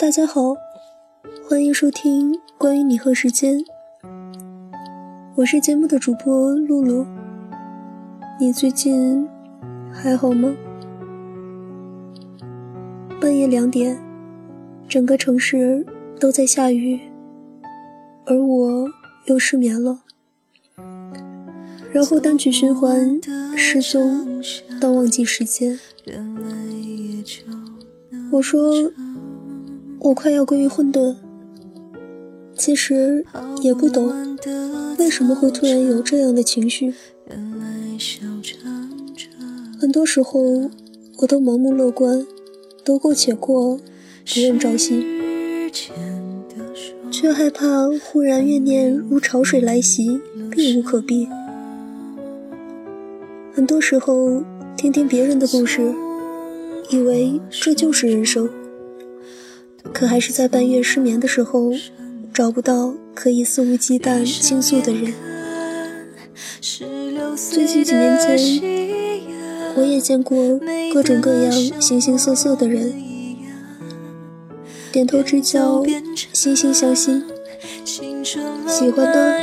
大家好，欢迎收听关于你和时间。我是节目的主播露露。你最近还好吗？半夜两点，整个城市都在下雨，而我又失眠了。然后单曲循环，失踪到忘记时间。我说。我快要归于混沌，其实也不懂为什么会突然有这样的情绪。很多时候，我都盲目乐观，得过且过，不愿朝夕，却害怕忽然怨念如潮水来袭，避无可避。很多时候，听听别人的故事，以为这就是人生。可还是在半夜失眠的时候，找不到可以肆无忌惮倾诉的人。最近几年间，我也见过各种各样形形色色的人，点头之交，惺惺相惜，喜欢的，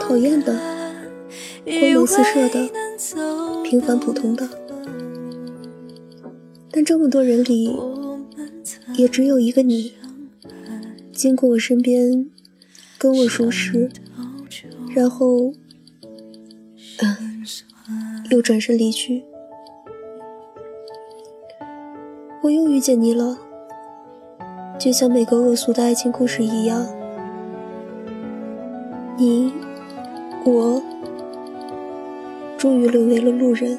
讨厌的，光芒四射的，平凡普通的。但这么多人里，也只有一个你，经过我身边，跟我熟识，然后，嗯，又转身离去。我又遇见你了，就像每个恶俗的爱情故事一样，你，我，终于沦为了路人，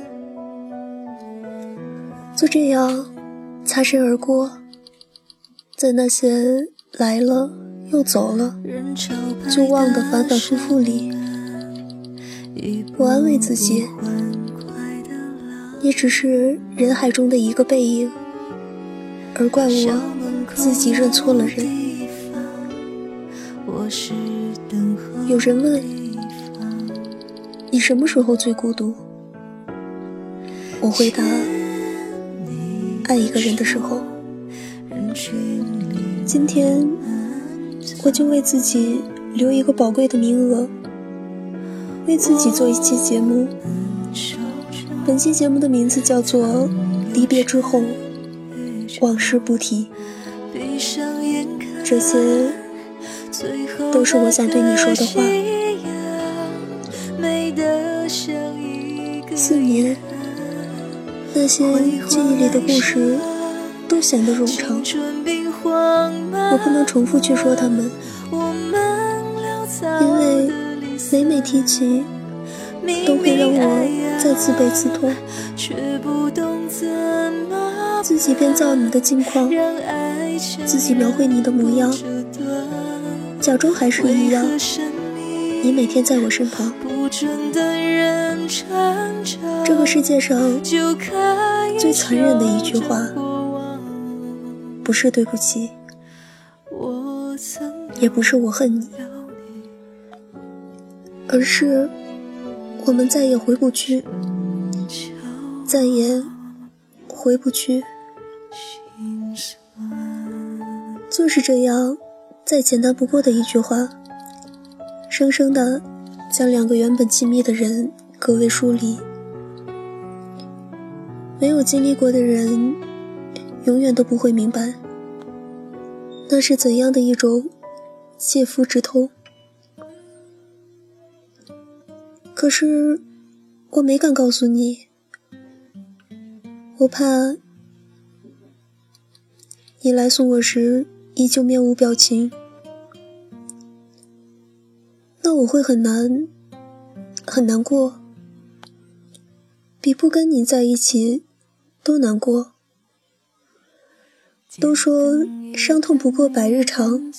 就这样擦身而过。在那些来了又走了就忘的反反复复里，我安慰自己，你只是人海中的一个背影，而怪我自己认错了人。有人问，你什么时候最孤独？我回答，爱一个人的时候。今天，我就为自己留一个宝贵的名额，为自己做一期节目。本期节目的名字叫做《离别之后，往事不提》。这些都是我想对你说的话。四年，那些记忆里的故事都显得冗长。我不能重复去说他们，因为每每提起，都会让我再自卑自痛，自己编造你的近况，自己描绘你的模样，假装还是一样，你每天在我身旁。这个世界上最残忍的一句话，不是对不起。也不是我恨你，而是我们再也回不去，再也回不去。就是这样，再简单不过的一句话，生生的将两个原本亲密的人隔为疏离。没有经历过的人，永远都不会明白。那是怎样的一种切肤之痛？可是我没敢告诉你，我怕你来送我时依旧面无表情，那我会很难很难过，比不跟你在一起都难过。都说伤痛不过百日长，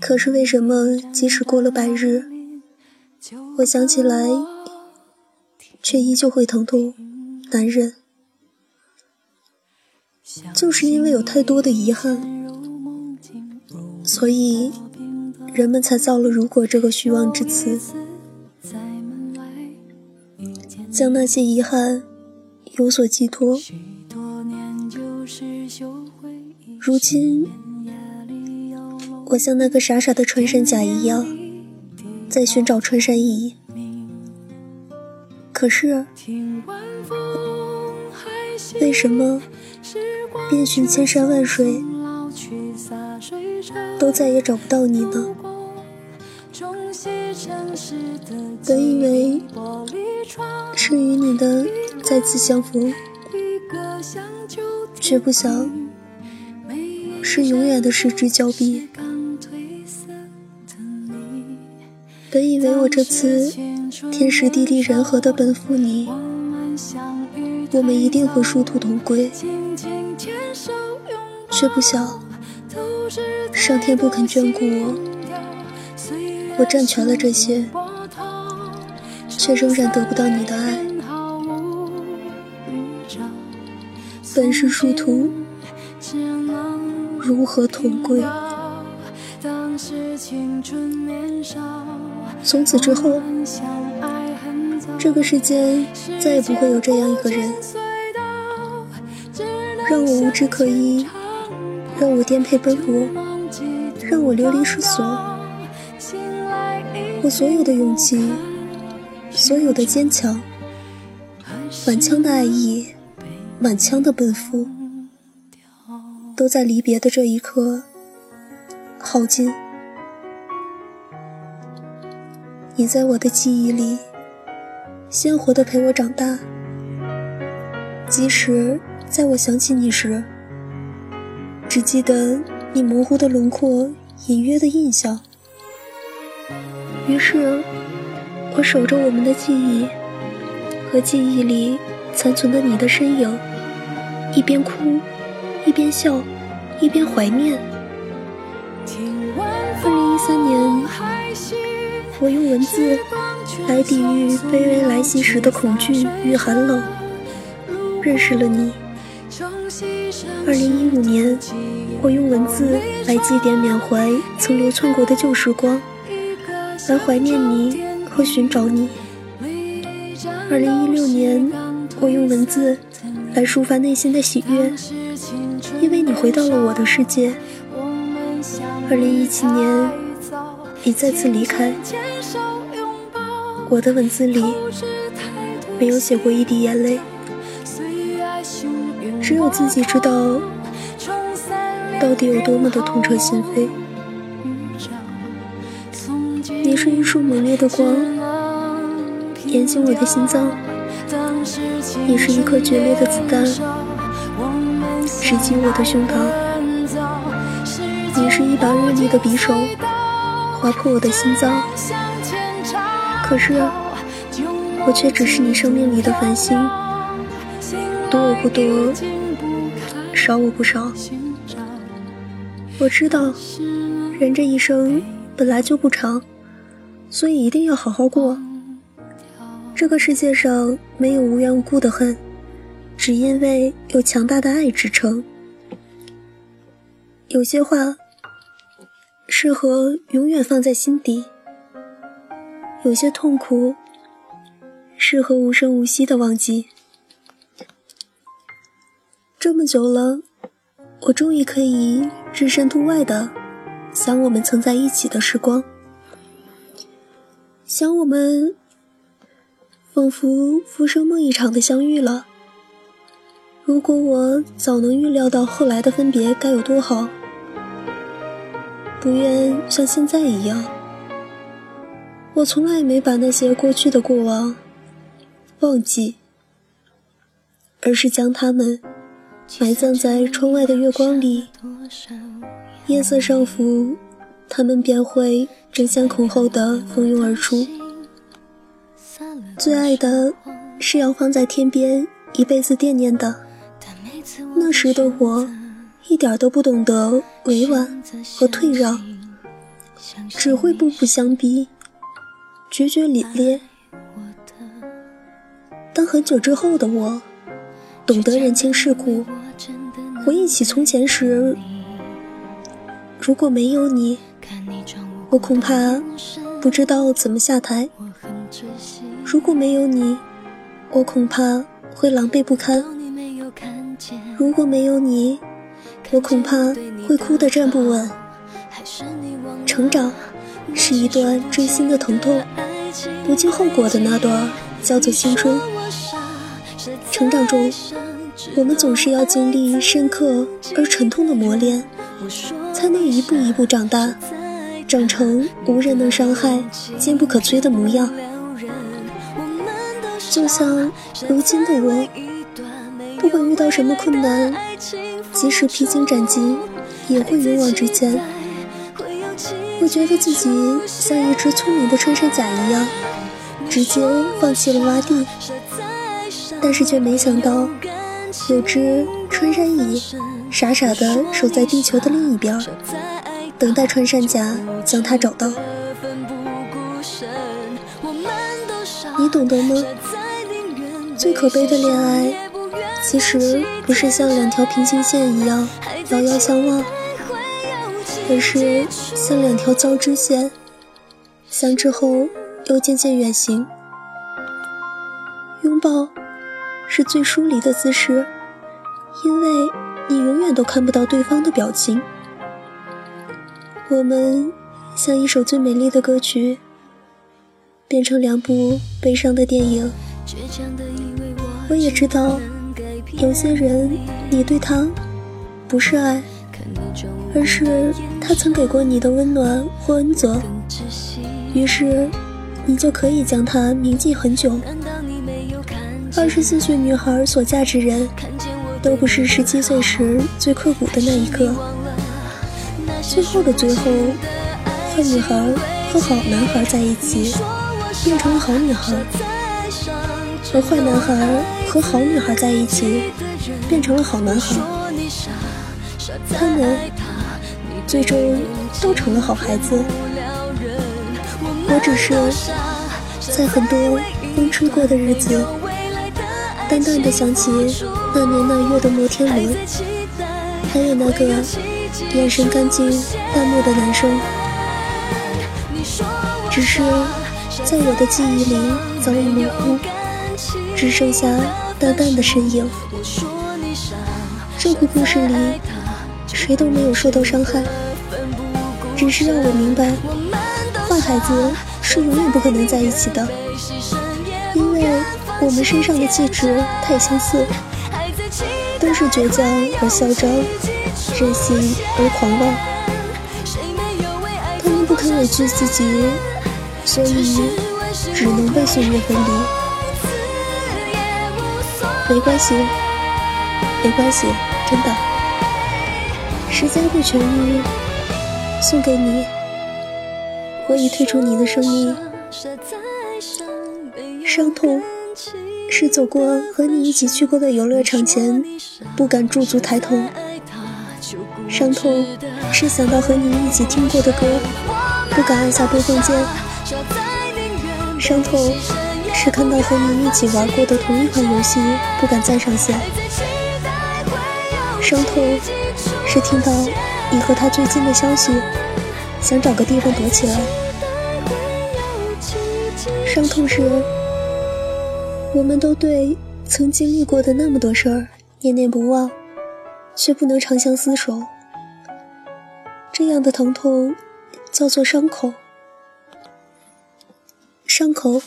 可是为什么即使过了百日，我想起来却依旧会疼痛难忍？就是因为有太多的遗憾，所以人们才造了“如果”这个虚妄之词，将那些遗憾有所寄托。如今，我像那个傻傻的穿山甲一样，在寻找穿山乙。可是，为什么遍寻千山万水，都再也找不到你呢？本以为是与你的再次相逢，却不想是永远的失之交臂。本以为我这次。天时地利人和的奔赴你，我们一定会殊途同归，却不想上天不肯眷顾我，我占全了这些，却仍然得不到你的爱。本是殊途，如何同归？从此之后，这个世间再也不会有这样一个人，让我无枝可依，让我颠沛奔波，让我流离失所。我所有的勇气，所有的坚强，满腔的爱意，满腔的奔赴，都在离别的这一刻耗尽。你在我的记忆里，鲜活的陪我长大。即使在我想起你时，只记得你模糊的轮廓、隐约的印象。于是，我守着我们的记忆和记忆里残存的你的身影，一边哭，一边笑，一边怀念。二零一三年。我用文字来抵御卑微来袭时的恐惧与寒冷，认识了你。二零一五年，我用文字来祭奠缅怀曾流窜过的旧时光，来怀念你和寻找你。二零一六年，我用文字来抒发内心的喜悦，回到了我的世界。二零一七年。你再次离开，我的文字里没有写过一滴眼泪，只有自己知道到底有多么的痛彻心扉。你是一束猛烈的光，点进我的心脏；你是一颗决裂的子弹，直击我的胸膛；你是一把锐利的匕首。划破我的心脏，可是我却只是你生命里的繁星，多我不多，少我不少。我知道，人这一生本来就不长，所以一定要好好过。这个世界上没有无缘无故的恨，只因为有强大的爱支撑。有些话。适合永远放在心底，有些痛苦适合无声无息的忘记。这么久了，我终于可以置身度外的想我们曾在一起的时光，想我们仿佛浮生梦一场的相遇了。如果我早能预料到后来的分别该有多好。不愿像现在一样，我从来没把那些过去的过往忘记，而是将它们埋葬在窗外的月光里。夜色上浮，它们便会争先恐后的蜂拥而出。最爱的是要放在天边，一辈子惦念的。那时的我。一点都不懂得委婉和退让，只会步步相逼，决绝凛冽。当很久之后的我懂得人情世故，回忆起从前时，如果没有你，我恐怕不知道怎么下台；如果没有你，我恐怕会狼狈不堪；如果没有你。我恐怕会哭得站不稳。成长是一段锥心的疼痛，不计后果的那段叫做青春。成长中，我们总是要经历深刻而沉痛的磨练，才能一步一步长大，长成无人能伤害、坚不可摧的模样。就像如今的我，不管遇到什么困难，即使披荆斩棘，也会勇往直前。我觉得自己像一只聪明的穿山甲一样，直接放弃了挖地，但是却没想到，有只穿山蚁傻傻的守在地球的另一边，等待穿山甲将它找到。你懂得吗？最可悲的恋爱，其实不是像两条平行线一样遥遥相望，而是像两条交织线，相知后又渐渐远行。拥抱是最疏离的姿势，因为你永远都看不到对方的表情。我们像一首最美丽的歌曲，变成两部悲伤的电影。我也知道，有些人，你对他不是爱，而是他曾给过你的温暖或恩泽，于是你就可以将他铭记很久。二十四岁女孩所嫁之人，都不是十七岁时最刻骨的那一刻。最后的最后，坏女孩和好男孩在一起，变成了好女孩。和坏男孩和好女孩在一起，变成了好男孩。他们最终都成了好孩子。我只是在很多风吹过的日子，淡淡的想起那年那月的摩天轮，还有那个眼神干净淡漠的男生。只是在我的记忆里早已模糊。只剩下淡淡的身影。这个故事里，谁都没有受到伤害，只是让我明白，坏孩子是永远不可能在一起的，因为我们身上的气质太相似，都是倔强而嚣张，任性而狂妄。他们不肯委屈自己，所以只能被岁月分离。没关系，没关系，真的。时间会痊愈，送给你。我已退出你的生命。伤痛是走过和你一起去过的游乐场前，不敢驻足抬头。伤痛是想到和你一起听过的歌，不敢按下播放键。伤痛。是看到和你一起玩过的同一款游戏，不敢再上线。伤痛是听到你和他最近的消息，想找个地方躲起来。伤痛是，我们都对曾经历过的那么多事儿念念不忘，却不能长相厮守。这样的疼痛叫做伤口，伤口。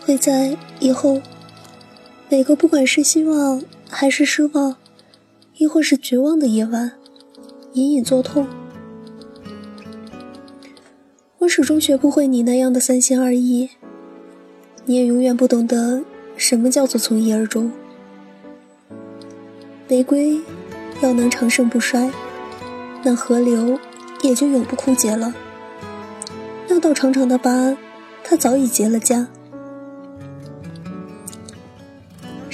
会在以后每个不管是希望还是失望，亦或是绝望的夜晚，隐隐作痛。我始终学不会你那样的三心二意，你也永远不懂得什么叫做从一而终。玫瑰要能长盛不衰，那河流也就永不枯竭了。那道长长的疤，它早已结了痂。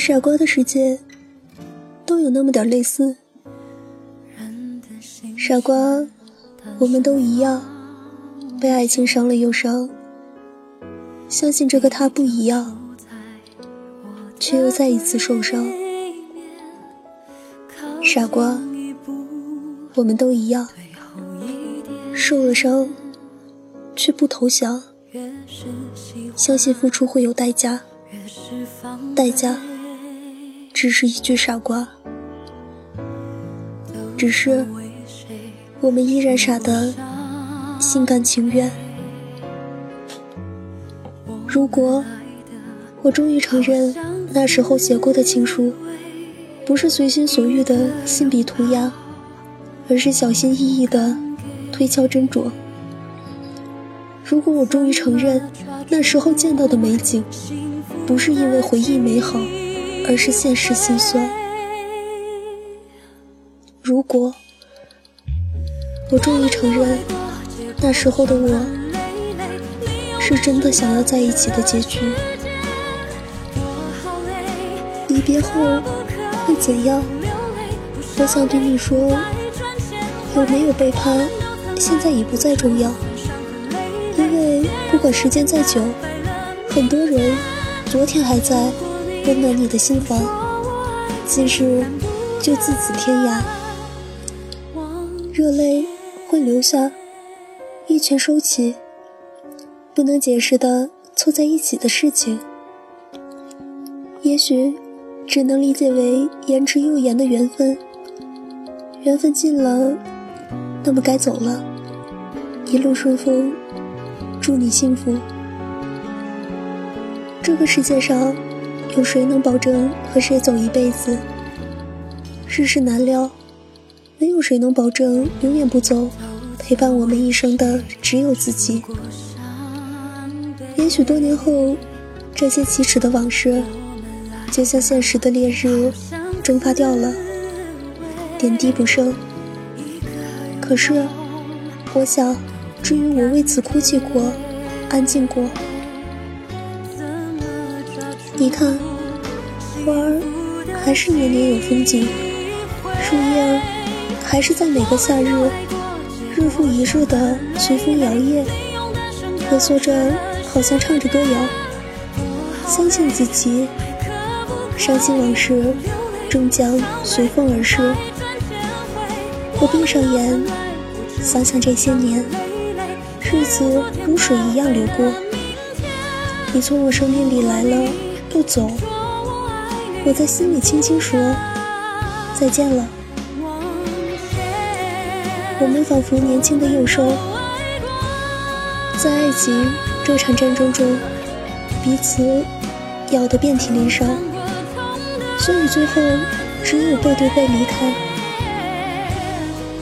傻瓜的世界，都有那么点类似。傻瓜，我们都一样，被爱情伤了又伤。相信这个他不一样，却又再一次受伤。傻瓜，我们都一样，受了伤，却不投降。相信付出会有代价，代价。只是一句傻瓜。只是我们依然傻得心甘情愿。如果我终于承认那时候写过的情书，不是随心所欲的信笔涂鸦，而是小心翼翼的推敲斟酌。如果我终于承认那时候见到的美景，不是因为回忆美好，而是现实心酸。如果我终于承认那时候的我。是真的想要在一起的结局。离别后会怎样？我想对你说，有没有背叛，现在已不再重要。因为不管时间再久，很多人昨天还在温暖你的心房，今日就自此天涯。热泪会流下，一拳收起。不能解释的凑在一起的事情，也许只能理解为言之又言的缘分。缘分尽了，那么该走了。一路顺风，祝你幸福。这个世界上，有谁能保证和谁走一辈子？世事难料，没有谁能保证永远不走。陪伴我们一生的，只有自己。也许多年后，这些奇耻的往事，就像现实的烈日蒸发掉了，点滴不剩。可是，我想，至于我为此哭泣过、安静过。你看，花儿还是年年有风景，树叶还是在每个夏日，日复一日的随风摇曳，婆娑着。好像唱着歌谣，相信自己，伤心往事终将随风而逝。我闭上眼，想想这些年，日子如水一样流过。你从我生命里来了又走，我在心里轻轻说再见了。我们仿佛年轻的幼兽，在爱情。这场战争中，彼此咬得遍体鳞伤，所以最后只有背对背离开。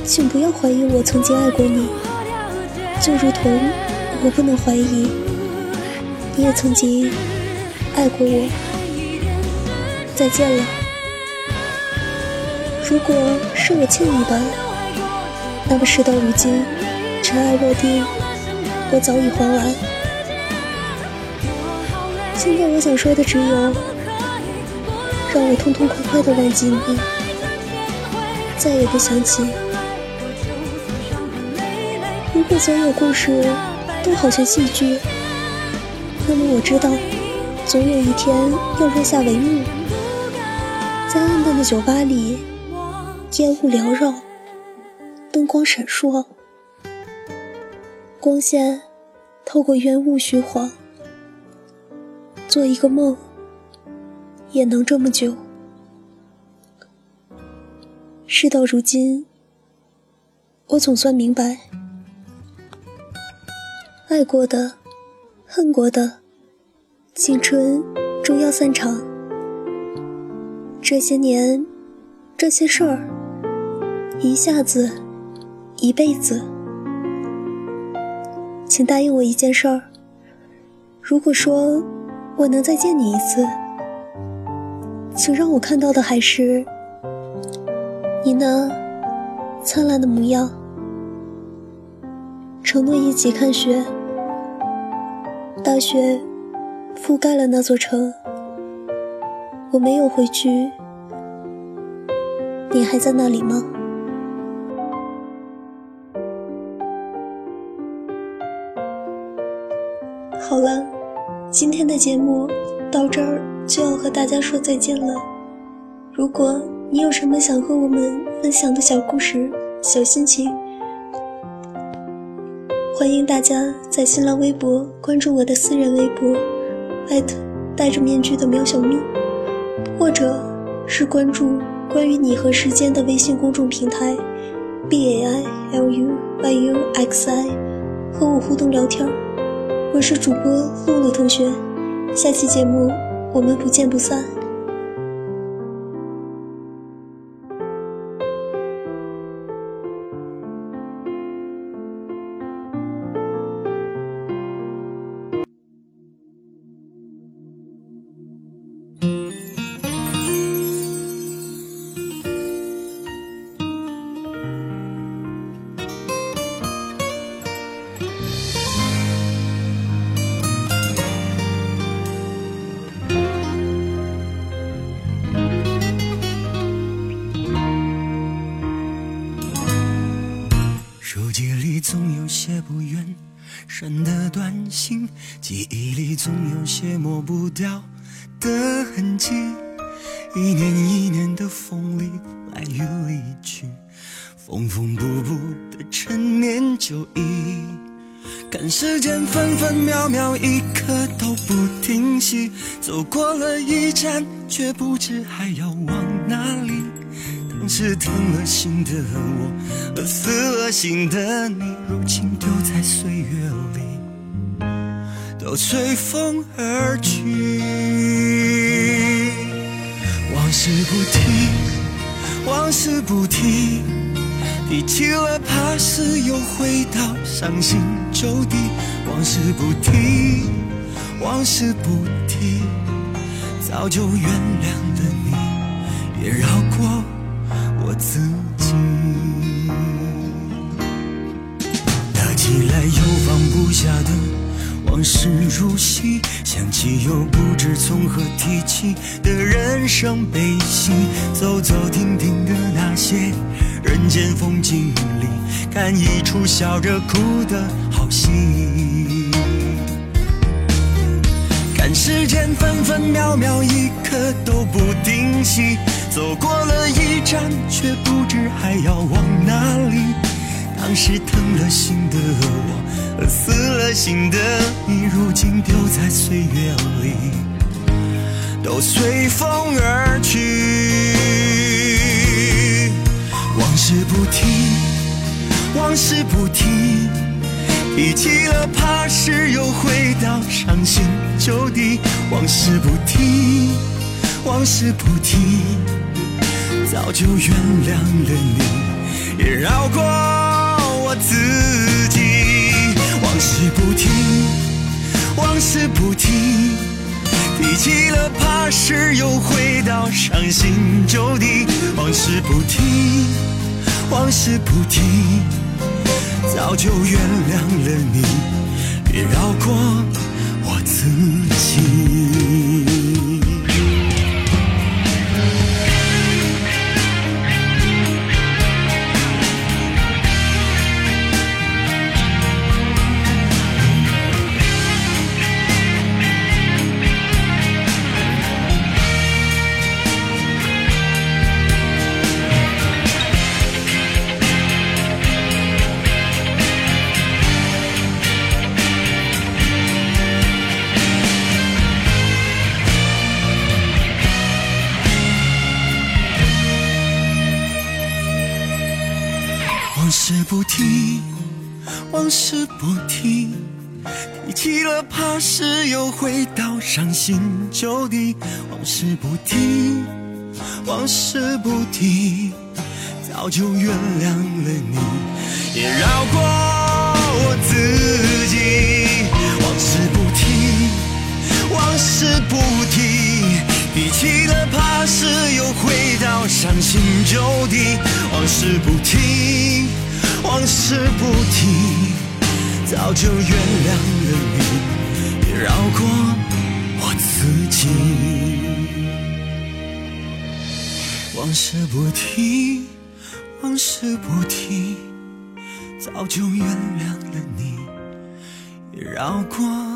请不要怀疑我曾经爱过你，就如同我不能怀疑你也曾经爱过我。再见了。如果是我欠你的，那么事到如今，尘埃落定，我早已还完。现在我想说的只有，让我痛痛快快的忘记你，再也不想起。如果所有故事都好像戏剧，那么我知道，总有一天要落下帷幕。酒吧里，烟雾缭绕，灯光闪烁，光线透过烟雾虚晃。做一个梦，也能这么久。事到如今，我总算明白，爱过的、恨过的，青春终要散场。这些年，这些事儿，一下子，一辈子。请答应我一件事儿，如果说。我能再见你一次，请让我看到的还是你那灿烂的模样。承诺一起看雪，大雪覆盖了那座城，我没有回去，你还在那里吗？好了。今天的节目到这儿就要和大家说再见了。如果你有什么想和我们分享的小故事、小心情，欢迎大家在新浪微博关注我的私人微博，艾特戴着面具的喵小咪，或者是关注关于你和时间的微信公众平台 b a i l u y u x i，和我互动聊天。我是主播露露同学，下期节目我们不见不散。记忆里总有些抹不掉的痕迹。一年一年的风里来雨里去，缝缝补补的陈年旧忆。看时间分分秒秒，一刻都不停息。走过了一站，却不知还要往哪里。当时疼了心的我，和死了心的你，如今丢在岁月里，我随风而去。往事不提，往事不提，提起了怕是又回到伤心旧地。往事不提，往事不提，早就原谅了你，也绕过。我自己，拿起来又放事如昔，想起又不知从何提起的人生悲喜，走走停停的那些人间风景里，看一出笑着哭的好戏，看时间分分秒秒一刻都不停息。走过了一站，却不知还要往哪里。当时疼了心的我，死了心的你，如今丢在岁月里，都随风而去。往事不提，往事不提，提起了怕是又回到伤心旧地。往事不提，往事不提。早就原谅了你，也饶过我自己。往事不提，往事不提，提起了怕是又回到伤心旧地。往事不提，往事不提，早就原谅了你，别绕过我自己。怕是又回到伤心旧地。往事不提，往事不提，早就原谅了你，也饶过我自己。往事不提，往事不提，提起了怕是又回到伤心旧地。往事不提。往事不提，早就原谅绕，过我自己。往事不提，往事不提，早就原谅了你，绕过。